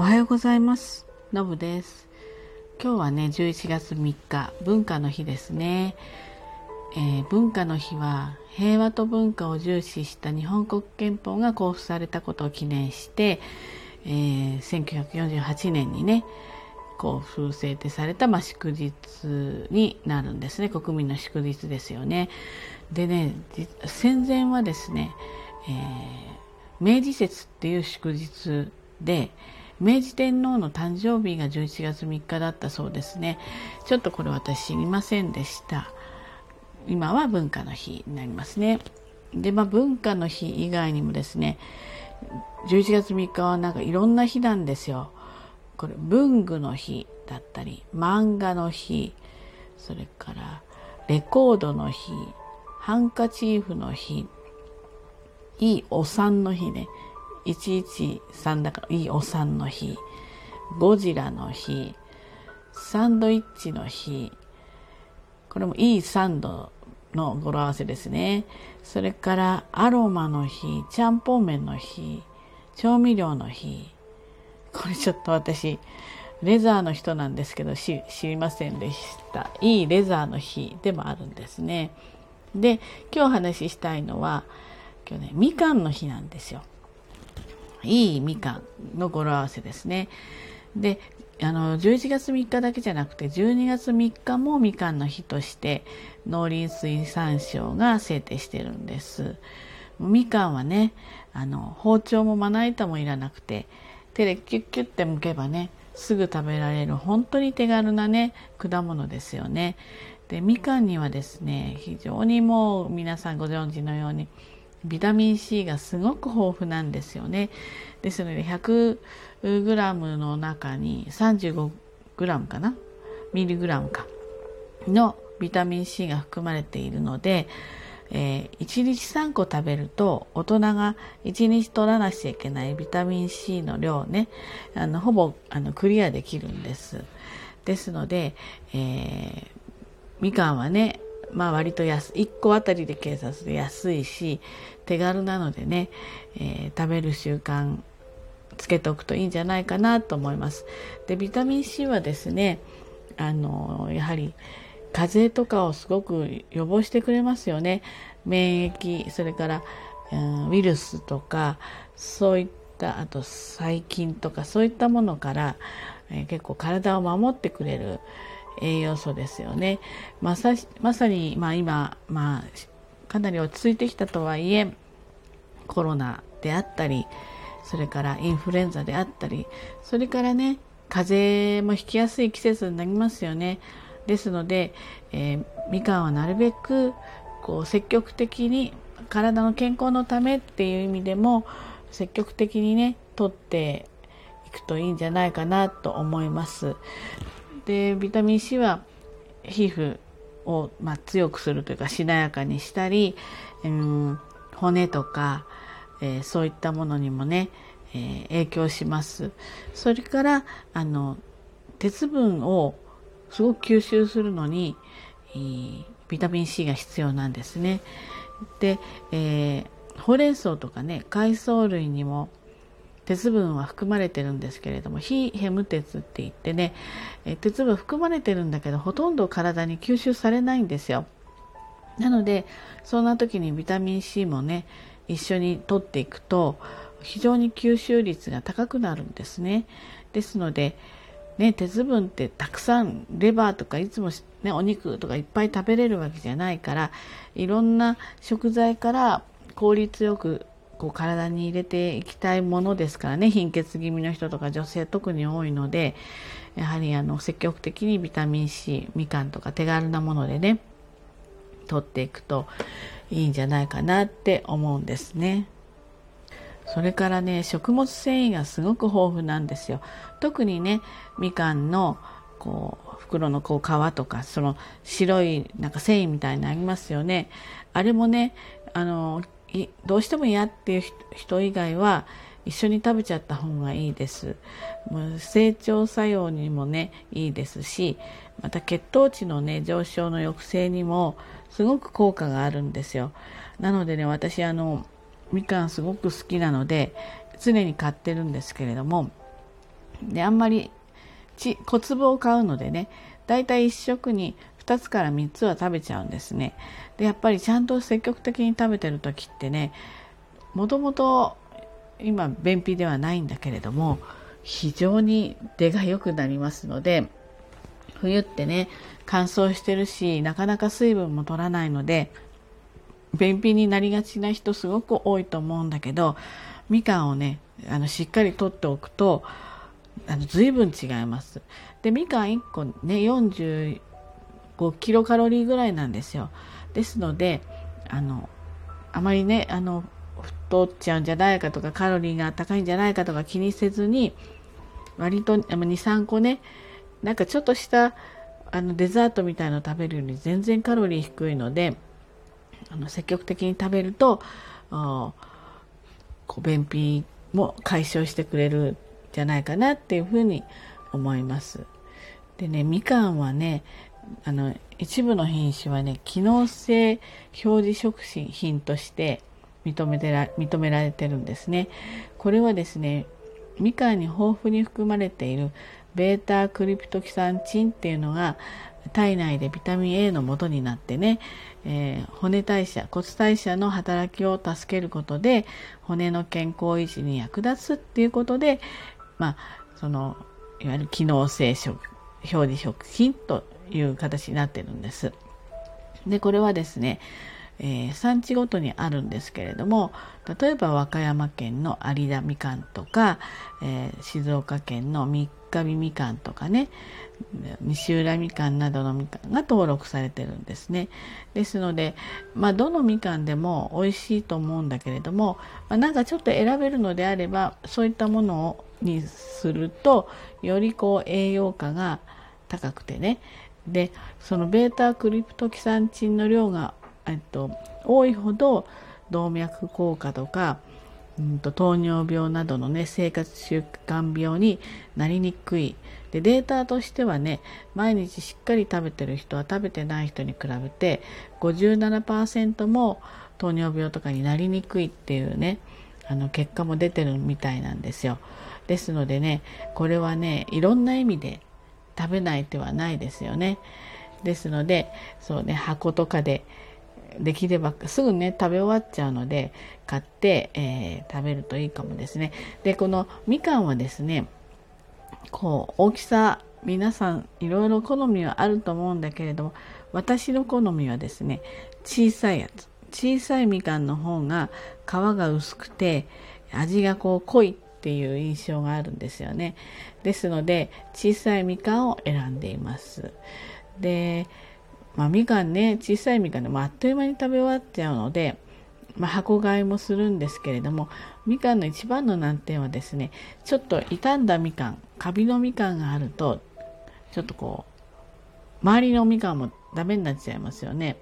おはようございます。のぶです。今日はね11月3日文化の日ですね、えー、文化の日は平和と文化を重視した日本国憲法が公布されたことを記念して、えー、1948年にね交付制定された、まあ、祝日になるんですね。国民の祝日ですよね。でね戦前はですね、えー、明治節っていう祝日で明治天皇の誕生日が11月3日だったそうですね。ちょっとこれ私知りませんでした。今は文化の日になりますね。でまあ文化の日以外にもですね11月3日はなんかいろんな日なんですよ。これ文具の日だったり漫画の日それからレコードの日ハンカチーフの日いいお産の日ね。113だからいいお産の日。ゴジラの日。サンドイッチの日。これもいいサンドの語呂合わせですね。それからアロマの日。ちゃんぽん麺の日。調味料の日。これちょっと私レザーの人なんですけど知りませんでした。いいレザーの日でもあるんですね。で今日お話ししたいのは今日ねみかんの日なんですよ。いいみかんの語呂合わせですね。であの11月3日だけじゃなくて12月3日もみかんの日として農林水産省が制定してるんです。みかんはねあの包丁もまな板もいらなくて手でキュッキュッて剥けばねすぐ食べられる本当に手軽なね果物ですよね。でみかんにはですね非常にもう皆さんご存知のようにビタミン C がすごく豊富なんですよね。ですので 100g の中に 35g かな？ミリグラムかのビタミン C が含まれているので、えー、1日3個食べると大人が1日取らなきゃいけないビタミン C の量ねあのほぼあのクリアできるんです。ですので、えー、みかんはねまあ割と安1個あたりで計算すると安いし手軽なのでね、えー、食べる習慣つけておくといいんじゃないかなと思います。でビタミン C はですねあのやはり風邪とかをすごく予防してくれますよね。免疫それから、うん、ウイルスとかそういったあと細菌とかそういったものから、えー、結構体を守ってくれる栄養素ですよね。まさまさに、まあ、今、まあ、かなり落ち着いてきたとはいえコロナであったりそれからインフルエンザであったりそれからね風邪もひきやすい季節になりますよね。ですので、えー、みかんはなるべくこう積極的に体の健康のためっていう意味でも積極的にね取っていくといいんじゃないかなと思います。でビタミン C は皮膚を、まあ、強くするというかしなやかにしたり、うん、骨とか、えー、そういったものにもね、えー、影響します。それからあの鉄分をすごく吸収するのに、えー、ビタミン C が必要なんですね。で、え、ほうれん草とかね海藻類にも鉄分は含まれてるんですけれども非ヘム鉄って言ってねえ鉄分含まれてるんだけどほとんど体に吸収されないんですよ。なのでそんな時にビタミン C もね一緒に取っていくと非常に吸収率が高くなるんですね。ですのでね、鉄分ってたくさんレバーとかいつも、ね、お肉とかいっぱい食べれるわけじゃないからいろんな食材から効率よくこう体に入れていきたいものですからね貧血気味の人とか女性特に多いのでやはりあの積極的にビタミン C みかんとか手軽なものでね取っていくといいんじゃないかなって思うんですね。それからね食物繊維がすごく豊富なんですよ。特にねみかんのこう袋のこう皮とかその白いなんか繊維みたいなのありますよね。あれもねあのどうしても嫌っていう人以外は一緒に食べちゃった方がいいです。成長作用にもねいいですしまた血糖値のね上昇の抑制にもすごく効果があるんですよ。なのでね私あのみかんすごく好きなので常に買ってるんですけれどもであんまりち小粒を買うのでねだいたい1食に2つから3つは食べちゃうんですねでやっぱりちゃんと積極的に食べてる時ってねもともと今便秘ではないんだけれども非常に出が良くなりますので冬ってね乾燥してるしなかなか水分も取らないので便秘になりがちな人すごく多いと思うんだけどみかんをねあのしっかりとっておくとあの随分違います。でみかん1個ね5キロカロリーぐらいなんですよ。ですのであのあまりねあの太っちゃうんじゃないかとかカロリーが高いんじゃないかとか気にせずに割と23個ねなんかちょっとしたあのデザートみたいの食べるより全然カロリー低いのであの積極的に食べるとこう便秘も解消してくれるんじゃないかなっていうふうに思います。でねみかんはねあの一部の品種はね機能性表示食品として認めてら認められてるんですね。これはですねみかんに豊富に含まれているベータクリプトキサンチンっていうのが体内でビタミン A の元になってね、えー、骨代謝骨代謝の働きを助けることで骨の健康維持に役立つっていうことでまあそのいわゆる機能性食表示食品という形になってるんです。でこれはですねえー、産地ごとにあるんですけれども例えば和歌山県の有田みかんとか、えー、静岡県の三日日みかんとかね西浦みかんなどのみかんが登録されてるんですね。ですので、まあ、どのみかんでも美味しいと思うんだけれども、まあ、なんかちょっと選べるのであればそういったものをにするとよりこう栄養価が高くてね。でそのベータクリプトキサンチンの量がえっと、多いほど動脈硬化とか、うんと、糖尿病などのね生活習慣病になりにくい。でデータとしてはね毎日しっかり食べてる人は食べてない人に比べて57%も糖尿病とかになりにくいっていうねあの結果も出てるみたいなんですよ。ですのでねこれはねいろんな意味で食べない手はないですよね。ですのでそうね箱とかでできればすぐね食べ終わっちゃうので買って、えー、食べるといいかもですね。でこのみかんはですねこう大きさ皆さんいろいろ好みはあると思うんだけれども私の好みはですね小さいやつ小さいみかんの方が皮が薄くて味がこう濃いっていう印象があるんですよねですので小さいみかんを選んでいますでまあ、みかんね小さいみかんでもあっという間に食べ終わっちゃうので、まあ、箱買いもするんですけれどもみかんの一番の難点はですねちょっと傷んだみかんカビのみかんがあるとちょっとこう周りのみかんもダメになっちゃいますよね。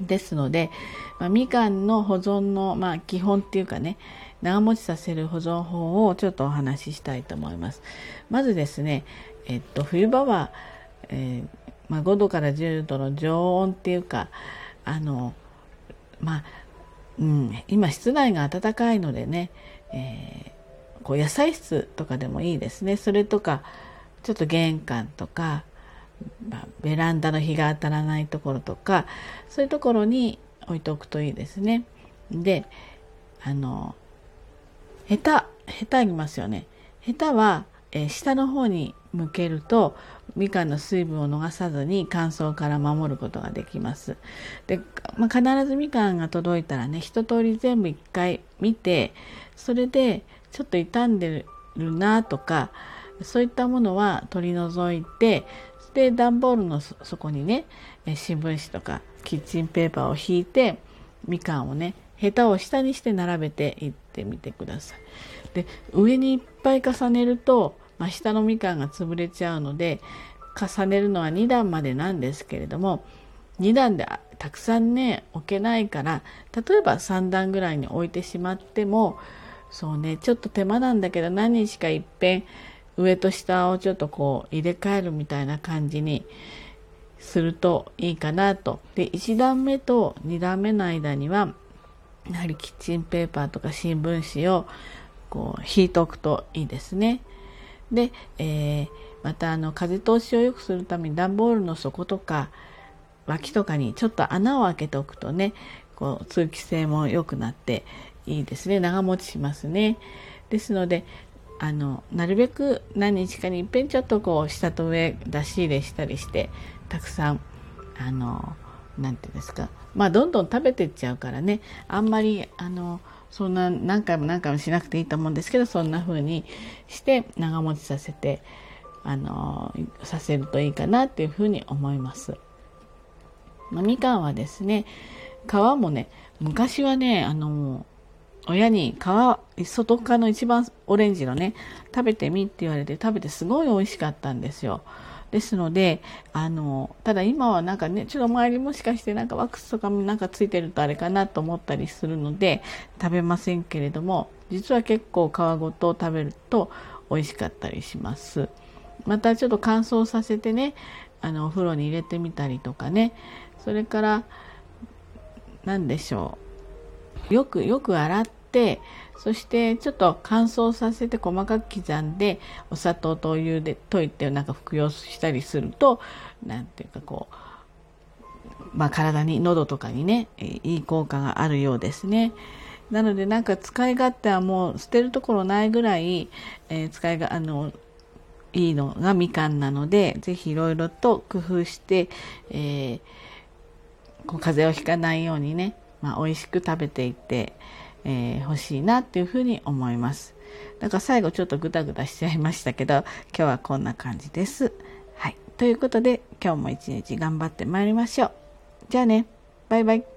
ですので、まあ、みかんの保存の、まあ、基本っていうかね長持ちさせる保存法をちょっとお話ししたいと思います。まずですね、えっと、冬場は、えーまあ、5度から10度の常温っていうかあのまあ、うん、今室内が暖かいのでね、えー、こう野菜室とかでもいいですねそれとかちょっと玄関とか、まあ、ベランダの日が当たらないところとかそういうところに置いておくといいですね。であのヘタヘタありますよね。ヘタは、え、下の方に向けるとみかんの水分を逃さずに乾燥から守ることができます。で、まあ、必ずみかんが届いたらね一通り全部一回見てそれでちょっと傷んでるなとかそういったものは取り除いてで段ボールの底にね新聞紙とかキッチンペーパーを引いてみかんをねヘタを下にして並べていってみてください。で上にいっぱい重ねるとまあ、下のみかんが潰れちゃうので重ねるのは2段までなんですけれども2段でたくさんね置けないから例えば3段ぐらいに置いてしまってもそうねちょっと手間なんだけど何日かいっぺん上と下をちょっとこう入れ替えるみたいな感じにするといいかなと。で1段目と2段目の間にはやはりキッチンペーパーとか新聞紙をこう引いておくといいですね。で、えー、またあの風通しを良くするために段ボールの底とか脇とかにちょっと穴を開けておくとねこう通気性も良くなっていいですね長持ちしますねですのであのなるべく何日かにいっぺんちょっとこう下と上出し入れしたりしてたくさんあの何て言うんですかまあどんどん食べてっちゃうからねあんまりあのそんな何回も何回もしなくていいと思うんですけどそんな風にして長持ちさせてあのさせるといいかなっていうふうに思います。まあ、みかんはですね皮もね昔はねあの親に皮外側の一番オレンジのね食べてみって言われて食べてすごい美味しかったんですよ。ですのであのただ今はなんかねちょっと周りもしかしてなんかワックスとかもなんかついてるとあれかなと思ったりするので食べませんけれども実は結構皮ごと食べると美味しかったりします。またちょっと乾燥させてねあのお風呂に入れてみたりとかねそれから何でしょうよくよく洗ってそしてちょっと乾燥させて細かく刻んでお砂糖とお湯で溶いてなんか服用したりすると何ていうかこうまあ体に喉とかにねいい効果があるようですね。なのでなんか使い勝手はもう捨てるところないぐらい、えー、使いがあのいいのがみかんなので是非いろいろと工夫して、えー、こう風邪をひかないようにね、まあ、美味しく食べていってえー、欲しいなっていうふうに思います。だから最後ちょっとグダグダしちゃいましたけど、今日はこんな感じです。はい。ということで、今日も一日頑張ってまいりましょう。じゃあね、バイバイ。